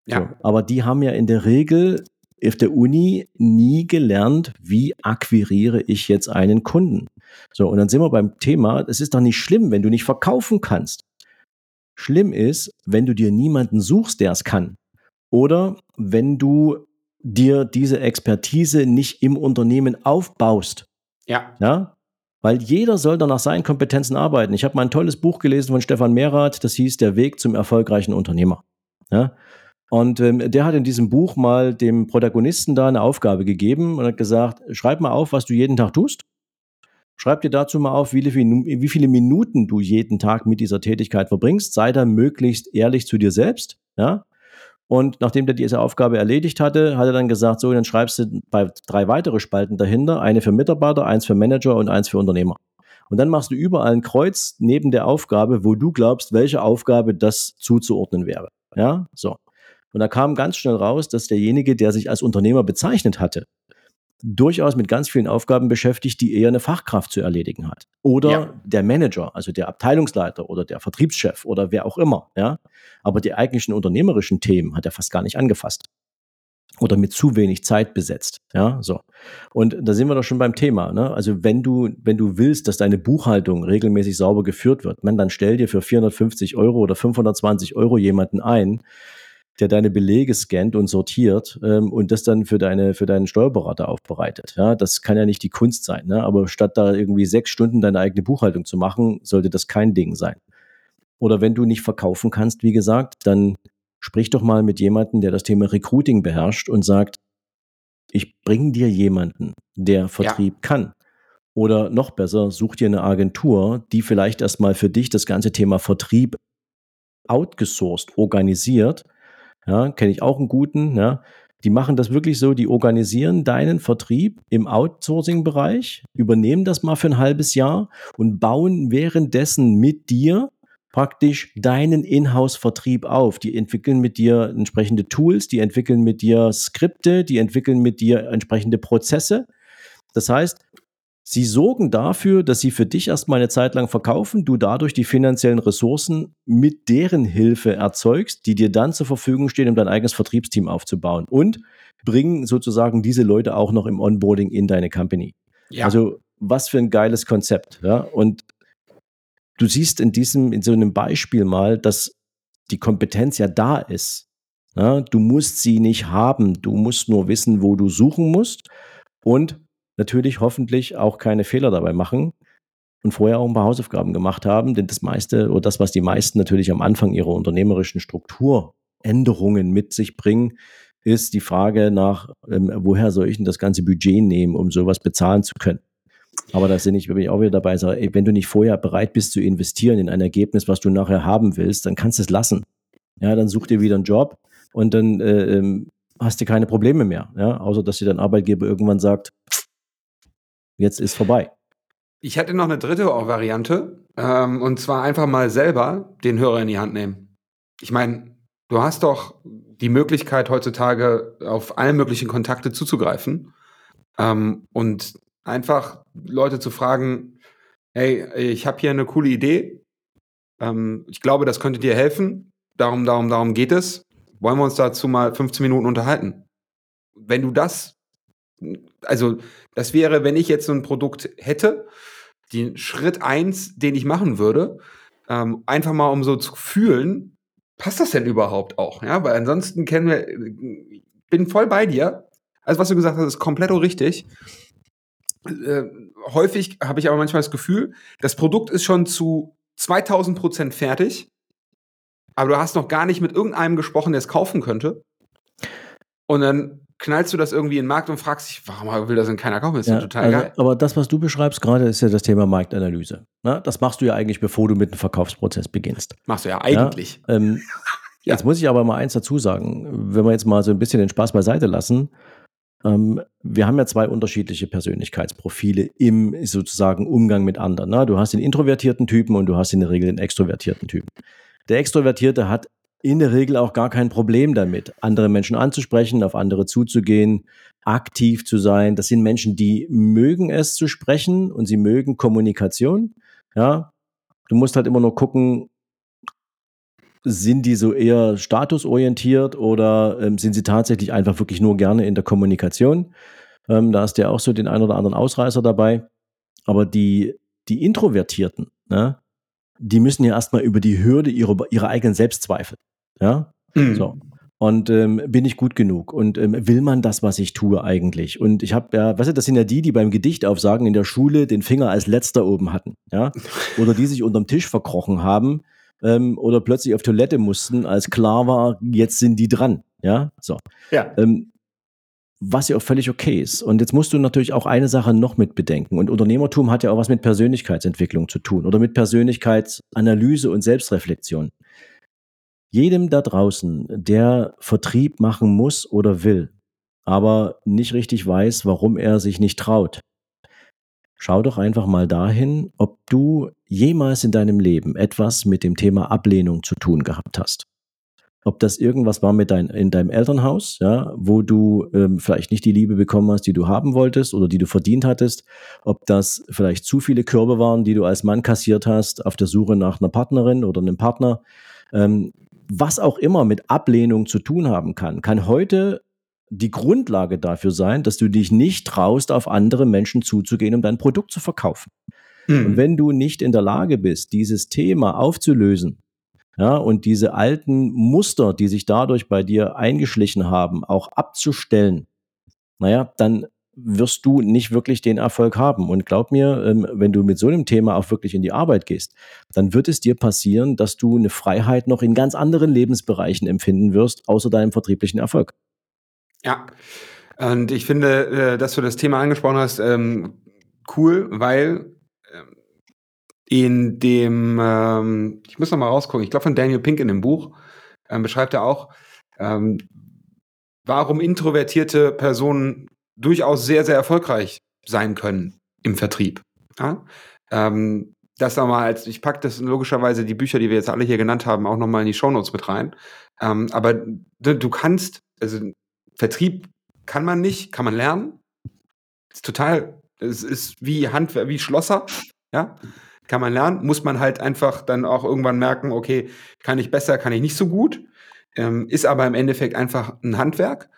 Ja. So, aber die haben ja in der Regel auf der Uni nie gelernt, wie akquiriere ich jetzt einen Kunden. So, und dann sind wir beim Thema, es ist doch nicht schlimm, wenn du nicht verkaufen kannst. Schlimm ist, wenn du dir niemanden suchst, der es kann. Oder wenn du dir diese Expertise nicht im Unternehmen aufbaust. Ja. ja? Weil jeder soll dann nach seinen Kompetenzen arbeiten. Ich habe mal ein tolles Buch gelesen von Stefan Mehrath, das hieß Der Weg zum erfolgreichen Unternehmer. Ja? Und ähm, der hat in diesem Buch mal dem Protagonisten da eine Aufgabe gegeben und hat gesagt, schreib mal auf, was du jeden Tag tust. Schreib dir dazu mal auf, wie, wie viele Minuten du jeden Tag mit dieser Tätigkeit verbringst. Sei da möglichst ehrlich zu dir selbst. Ja? Und nachdem der diese Aufgabe erledigt hatte, hat er dann gesagt, so, dann schreibst du bei drei weitere Spalten dahinter, eine für Mitarbeiter, eins für Manager und eins für Unternehmer. Und dann machst du überall ein Kreuz neben der Aufgabe, wo du glaubst, welche Aufgabe das zuzuordnen wäre. Ja, so. Und da kam ganz schnell raus, dass derjenige, der sich als Unternehmer bezeichnet hatte, durchaus mit ganz vielen Aufgaben beschäftigt, die eher eine Fachkraft zu erledigen hat. Oder ja. der Manager, also der Abteilungsleiter oder der Vertriebschef oder wer auch immer. Ja? Aber die eigentlichen unternehmerischen Themen hat er fast gar nicht angefasst. Oder mit zu wenig Zeit besetzt. Ja, so. Und da sind wir doch schon beim Thema. Ne? Also wenn du, wenn du willst, dass deine Buchhaltung regelmäßig sauber geführt wird, man, dann stell dir für 450 Euro oder 520 Euro jemanden ein, der deine Belege scannt und sortiert ähm, und das dann für, deine, für deinen Steuerberater aufbereitet. Ja, das kann ja nicht die Kunst sein. Ne? Aber statt da irgendwie sechs Stunden deine eigene Buchhaltung zu machen, sollte das kein Ding sein. Oder wenn du nicht verkaufen kannst, wie gesagt, dann sprich doch mal mit jemandem, der das Thema Recruiting beherrscht und sagt, ich bringe dir jemanden, der Vertrieb ja. kann. Oder noch besser, such dir eine Agentur, die vielleicht erstmal für dich das ganze Thema Vertrieb outgesourced organisiert ja, kenne ich auch einen guten, ja. Die machen das wirklich so, die organisieren deinen Vertrieb im Outsourcing-Bereich, übernehmen das mal für ein halbes Jahr und bauen währenddessen mit dir praktisch deinen Inhouse-Vertrieb auf. Die entwickeln mit dir entsprechende Tools, die entwickeln mit dir Skripte, die entwickeln mit dir entsprechende Prozesse. Das heißt, Sie sorgen dafür, dass sie für dich erstmal eine Zeit lang verkaufen, du dadurch die finanziellen Ressourcen mit deren Hilfe erzeugst, die dir dann zur Verfügung stehen, um dein eigenes Vertriebsteam aufzubauen und bringen sozusagen diese Leute auch noch im Onboarding in deine Company. Ja. Also was für ein geiles Konzept, ja? Und du siehst in diesem in so einem Beispiel mal, dass die Kompetenz ja da ist. Ja? Du musst sie nicht haben, du musst nur wissen, wo du suchen musst und natürlich hoffentlich auch keine Fehler dabei machen und vorher auch ein paar Hausaufgaben gemacht haben, denn das meiste oder das, was die meisten natürlich am Anfang ihrer unternehmerischen Strukturänderungen mit sich bringen, ist die Frage nach, ähm, woher soll ich denn das ganze Budget nehmen, um sowas bezahlen zu können. Aber da bin ich, auch wieder dabei, sage, wenn du nicht vorher bereit bist zu investieren in ein Ergebnis, was du nachher haben willst, dann kannst du es lassen. Ja, dann such dir wieder einen Job und dann äh, ähm, hast du keine Probleme mehr. Ja, außer dass dir dein Arbeitgeber irgendwann sagt, Jetzt ist vorbei. Ich hatte noch eine dritte Variante, ähm, und zwar einfach mal selber den Hörer in die Hand nehmen. Ich meine, du hast doch die Möglichkeit heutzutage auf alle möglichen Kontakte zuzugreifen ähm, und einfach Leute zu fragen, hey, ich habe hier eine coole Idee, ähm, ich glaube, das könnte dir helfen, darum, darum, darum geht es. Wollen wir uns dazu mal 15 Minuten unterhalten? Wenn du das also das wäre, wenn ich jetzt so ein Produkt hätte, den Schritt eins, den ich machen würde, ähm, einfach mal um so zu fühlen, passt das denn überhaupt auch? Ja, weil ansonsten kennen wir, bin voll bei dir. Also was du gesagt hast, ist komplett richtig. Äh, häufig habe ich aber manchmal das Gefühl, das Produkt ist schon zu 2000 Prozent fertig, aber du hast noch gar nicht mit irgendeinem gesprochen, der es kaufen könnte. Und dann knallst du das irgendwie in den Markt und fragst dich, warum will das denn keiner kaufen? Das ist ja, total also, geil. Aber das, was du beschreibst gerade, ist ja das Thema Marktanalyse. Ne? Das machst du ja eigentlich, bevor du mit dem Verkaufsprozess beginnst. Machst du ja eigentlich. Ja, ähm, ja. Jetzt muss ich aber mal eins dazu sagen, wenn wir jetzt mal so ein bisschen den Spaß beiseite lassen. Ähm, wir haben ja zwei unterschiedliche Persönlichkeitsprofile im sozusagen Umgang mit anderen. Ne? Du hast den introvertierten Typen und du hast in der Regel den extrovertierten Typen. Der Extrovertierte hat in der Regel auch gar kein Problem damit, andere Menschen anzusprechen, auf andere zuzugehen, aktiv zu sein. Das sind Menschen, die mögen es zu sprechen und sie mögen Kommunikation. Ja, du musst halt immer nur gucken, sind die so eher statusorientiert oder ähm, sind sie tatsächlich einfach wirklich nur gerne in der Kommunikation? Ähm, da hast du ja auch so den ein oder anderen Ausreißer dabei. Aber die, die Introvertierten, ne, die müssen ja erstmal über die Hürde ihrer, ihrer eigenen Selbstzweifel. Ja, mhm. so. Und ähm, bin ich gut genug? Und ähm, will man das, was ich tue eigentlich? Und ich habe ja, weißt du, das sind ja die, die beim Gedichtaufsagen in der Schule den Finger als letzter oben hatten, ja, oder die sich unterm Tisch verkrochen haben ähm, oder plötzlich auf Toilette mussten, als klar war, jetzt sind die dran, ja, so. Ja. Ähm, was ja auch völlig okay ist. Und jetzt musst du natürlich auch eine Sache noch mit bedenken. Und Unternehmertum hat ja auch was mit Persönlichkeitsentwicklung zu tun oder mit Persönlichkeitsanalyse und Selbstreflexion. Jedem da draußen, der Vertrieb machen muss oder will, aber nicht richtig weiß, warum er sich nicht traut, schau doch einfach mal dahin, ob du jemals in deinem Leben etwas mit dem Thema Ablehnung zu tun gehabt hast. Ob das irgendwas war mit dein, in deinem Elternhaus, ja, wo du ähm, vielleicht nicht die Liebe bekommen hast, die du haben wolltest oder die du verdient hattest. Ob das vielleicht zu viele Körbe waren, die du als Mann kassiert hast, auf der Suche nach einer Partnerin oder einem Partner. Ähm, was auch immer mit Ablehnung zu tun haben kann, kann heute die Grundlage dafür sein, dass du dich nicht traust, auf andere Menschen zuzugehen, um dein Produkt zu verkaufen. Mhm. Und wenn du nicht in der Lage bist, dieses Thema aufzulösen, ja, und diese alten Muster, die sich dadurch bei dir eingeschlichen haben, auch abzustellen, naja, dann wirst du nicht wirklich den Erfolg haben. Und glaub mir, ähm, wenn du mit so einem Thema auch wirklich in die Arbeit gehst, dann wird es dir passieren, dass du eine Freiheit noch in ganz anderen Lebensbereichen empfinden wirst, außer deinem vertrieblichen Erfolg. Ja, und ich finde, äh, dass du das Thema angesprochen hast, ähm, cool, weil ähm, in dem, ähm, ich muss noch mal rausgucken, ich glaube von Daniel Pink in dem Buch, ähm, beschreibt er auch, ähm, warum introvertierte Personen durchaus sehr, sehr erfolgreich sein können im Vertrieb. Ja? Ähm, das nochmal als, ich packe das logischerweise die Bücher, die wir jetzt alle hier genannt haben, auch nochmal in die Shownotes mit rein. Ähm, aber du, kannst, also Vertrieb kann man nicht, kann man lernen. Ist total, es ist wie Handwerk, wie Schlosser, ja. Kann man lernen, muss man halt einfach dann auch irgendwann merken, okay, kann ich besser, kann ich nicht so gut. Ähm, ist aber im Endeffekt einfach ein Handwerk.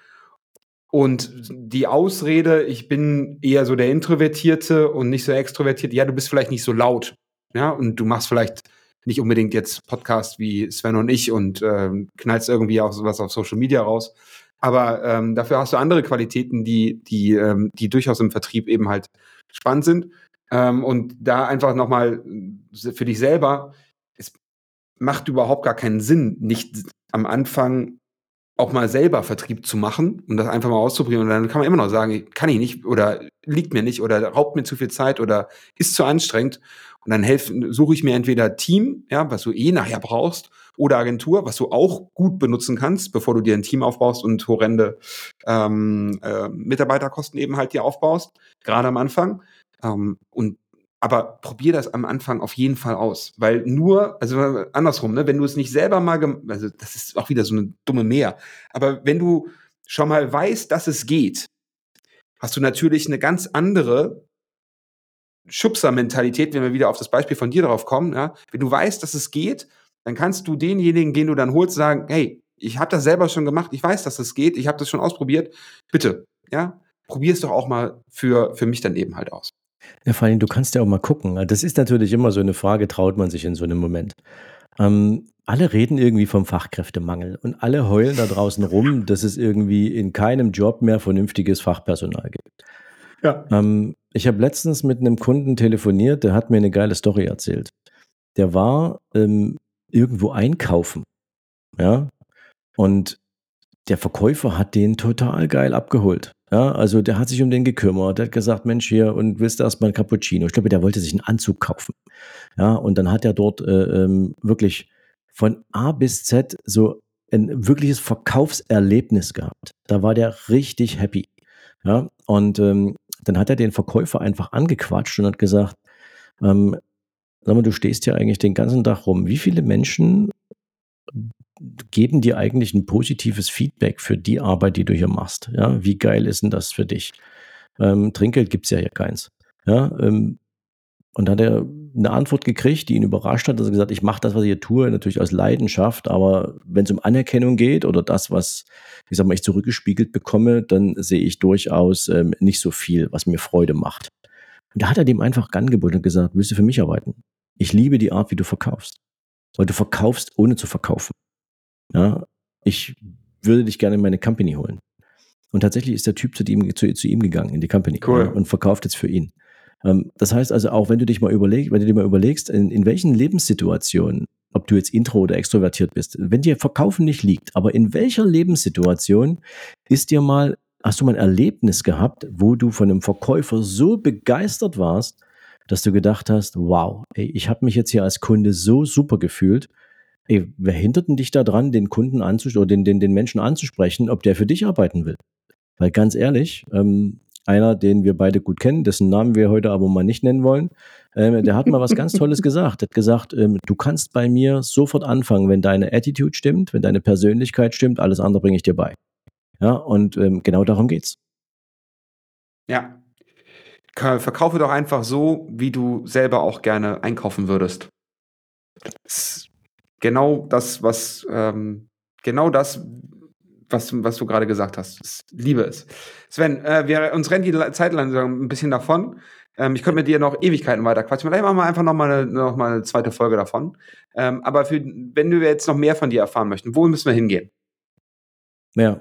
Und die Ausrede, ich bin eher so der Introvertierte und nicht so extrovertiert, ja, du bist vielleicht nicht so laut, ja, und du machst vielleicht nicht unbedingt jetzt Podcast wie Sven und ich und äh, knallst irgendwie auch sowas auf Social Media raus. Aber ähm, dafür hast du andere Qualitäten, die, die, ähm, die durchaus im Vertrieb eben halt spannend sind. Ähm, und da einfach nochmal für dich selber, es macht überhaupt gar keinen Sinn, nicht am Anfang auch mal selber Vertrieb zu machen und das einfach mal auszuprobieren. Und dann kann man immer noch sagen, kann ich nicht oder liegt mir nicht oder raubt mir zu viel Zeit oder ist zu anstrengend. Und dann helfen, suche ich mir entweder Team, ja, was du eh nachher brauchst, oder Agentur, was du auch gut benutzen kannst, bevor du dir ein Team aufbaust und horrende ähm, äh, Mitarbeiterkosten eben halt dir aufbaust, gerade am Anfang. Ähm, und aber probier das am Anfang auf jeden Fall aus, weil nur, also andersrum, ne, wenn du es nicht selber mal, also das ist auch wieder so eine dumme Mehr, aber wenn du schon mal weißt, dass es geht, hast du natürlich eine ganz andere Schubser-Mentalität, wenn wir wieder auf das Beispiel von dir drauf kommen. Ja? Wenn du weißt, dass es geht, dann kannst du denjenigen, den du dann holst, sagen, hey, ich habe das selber schon gemacht, ich weiß, dass es geht, ich habe das schon ausprobiert, bitte, ja, probier es doch auch mal für, für mich dann eben halt aus. Ja, vor allem, du kannst ja auch mal gucken. Das ist natürlich immer so eine Frage, traut man sich in so einem Moment. Ähm, alle reden irgendwie vom Fachkräftemangel und alle heulen da draußen rum, dass es irgendwie in keinem Job mehr vernünftiges Fachpersonal gibt. Ja. Ähm, ich habe letztens mit einem Kunden telefoniert, der hat mir eine geile Story erzählt. Der war ähm, irgendwo einkaufen. Ja. Und der Verkäufer hat den total geil abgeholt. Ja, also der hat sich um den gekümmert, der hat gesagt, Mensch, hier, und willst du erstmal ein Cappuccino? Ich glaube, der wollte sich einen Anzug kaufen. Ja, und dann hat er dort äh, ähm, wirklich von A bis Z so ein wirkliches Verkaufserlebnis gehabt. Da war der richtig happy. Ja, und ähm, dann hat er den Verkäufer einfach angequatscht und hat gesagt, ähm, sag mal, du stehst hier eigentlich den ganzen Tag rum. Wie viele Menschen geben dir eigentlich ein positives Feedback für die Arbeit, die du hier machst? Ja, wie geil ist denn das für dich? Ähm, Trinkgeld gibt es ja hier keins. Ja, ähm, und dann hat er eine Antwort gekriegt, die ihn überrascht hat. dass er gesagt, ich mache das, was ich hier tue, natürlich aus Leidenschaft, aber wenn es um Anerkennung geht oder das, was ich sag mal, ich zurückgespiegelt bekomme, dann sehe ich durchaus ähm, nicht so viel, was mir Freude macht. Und da hat er dem einfach angeboten und gesagt, willst du für mich arbeiten? Ich liebe die Art, wie du verkaufst. Weil du verkaufst, ohne zu verkaufen. Ja, ich würde dich gerne in meine Company holen. Und tatsächlich ist der Typ zu ihm, zu, zu ihm gegangen, in die Company. Cool. Ja, und verkauft jetzt für ihn. Ähm, das heißt also auch, wenn du dich mal überlegst, wenn du dir mal überlegst, in, in welchen Lebenssituationen, ob du jetzt intro oder extrovertiert bist, wenn dir Verkaufen nicht liegt, aber in welcher Lebenssituation ist dir mal, hast du mal ein Erlebnis gehabt, wo du von einem Verkäufer so begeistert warst, dass du gedacht hast, wow, ey, ich habe mich jetzt hier als Kunde so super gefühlt. Ey, wer hindert denn dich daran, den Kunden anzusprechen oder den, den, den Menschen anzusprechen, ob der für dich arbeiten will? Weil ganz ehrlich, ähm, einer, den wir beide gut kennen, dessen Namen wir heute aber mal nicht nennen wollen. Ähm, der hat mal was ganz Tolles gesagt. Er hat gesagt, ähm, du kannst bei mir sofort anfangen, wenn deine Attitude stimmt, wenn deine Persönlichkeit stimmt, alles andere bringe ich dir bei. Ja, und ähm, genau darum geht's. Ja. Verkaufe doch einfach so, wie du selber auch gerne einkaufen würdest. Das genau das, was ähm, genau das, was, was du gerade gesagt hast. Liebe es. Sven, äh, wir, uns rennt die Zeit langsam ein bisschen davon. Ähm, ich könnte mit dir noch Ewigkeiten weiter quatschen. Vielleicht machen wir einfach noch mal eine, noch mal eine zweite Folge davon. Ähm, aber für, wenn wir jetzt noch mehr von dir erfahren möchten, wo müssen wir hingehen? Ja,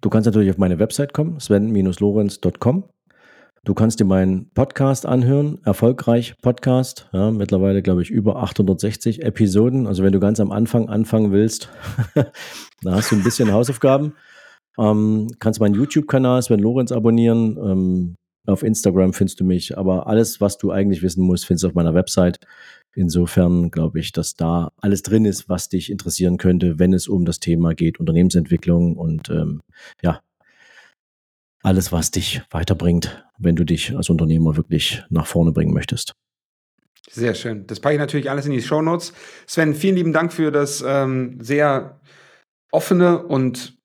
du kannst natürlich auf meine Website kommen, sven-lorenz.com. Du kannst dir meinen Podcast anhören, erfolgreich Podcast. Ja, mittlerweile, glaube ich, über 860 Episoden. Also wenn du ganz am Anfang anfangen willst, da hast du ein bisschen Hausaufgaben. Ähm, kannst meinen YouTube-Kanal Sven Lorenz abonnieren. Ähm, auf Instagram findest du mich. Aber alles, was du eigentlich wissen musst, findest du auf meiner Website. Insofern glaube ich, dass da alles drin ist, was dich interessieren könnte, wenn es um das Thema geht, Unternehmensentwicklung und ähm, ja, alles, was dich weiterbringt, wenn du dich als Unternehmer wirklich nach vorne bringen möchtest. Sehr schön. Das packe ich natürlich alles in die Show Notes. Sven, vielen lieben Dank für das ähm, sehr offene und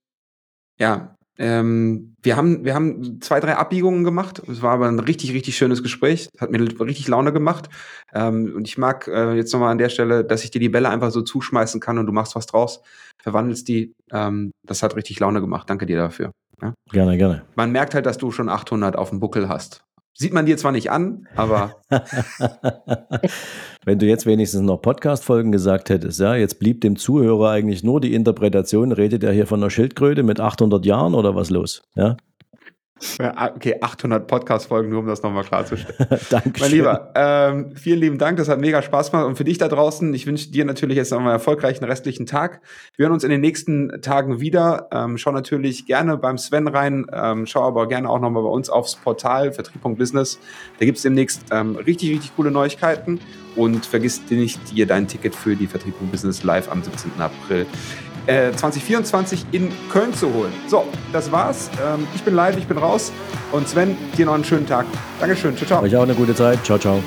ja, ähm, wir haben, wir haben zwei, drei Abbiegungen gemacht. Es war aber ein richtig, richtig schönes Gespräch. Hat mir richtig Laune gemacht. Ähm, und ich mag äh, jetzt nochmal an der Stelle, dass ich dir die Bälle einfach so zuschmeißen kann und du machst was draus, verwandelst die. Ähm, das hat richtig Laune gemacht. Danke dir dafür. Ja? Gerne, gerne. Man merkt halt, dass du schon 800 auf dem Buckel hast. Sieht man dir zwar nicht an, aber. Wenn du jetzt wenigstens noch Podcast-Folgen gesagt hättest, ja, jetzt blieb dem Zuhörer eigentlich nur die Interpretation, redet er hier von einer Schildkröte mit 800 Jahren oder was los? Ja. Ja, okay, 800 Podcast-Folgen, nur um das nochmal klarzustellen. Dankeschön. Mein Lieber, ähm, vielen lieben Dank, das hat mega Spaß gemacht. Und für dich da draußen, ich wünsche dir natürlich jetzt noch einen erfolgreichen restlichen Tag. Wir hören uns in den nächsten Tagen wieder. Ähm, schau natürlich gerne beim Sven rein, ähm, schau aber gerne auch nochmal bei uns aufs Portal vertrieb.business. Da gibt es demnächst ähm, richtig, richtig coole Neuigkeiten. Und vergiss nicht, dir dein Ticket für die Vertrieb.business live am 17. April 2024 äh, in Köln zu holen. So, das war's. Ähm, ich bin live, ich bin raus. Und Sven, dir noch einen schönen Tag. Dankeschön. Ciao, ciao. Euch auch eine gute Zeit. Ciao, ciao.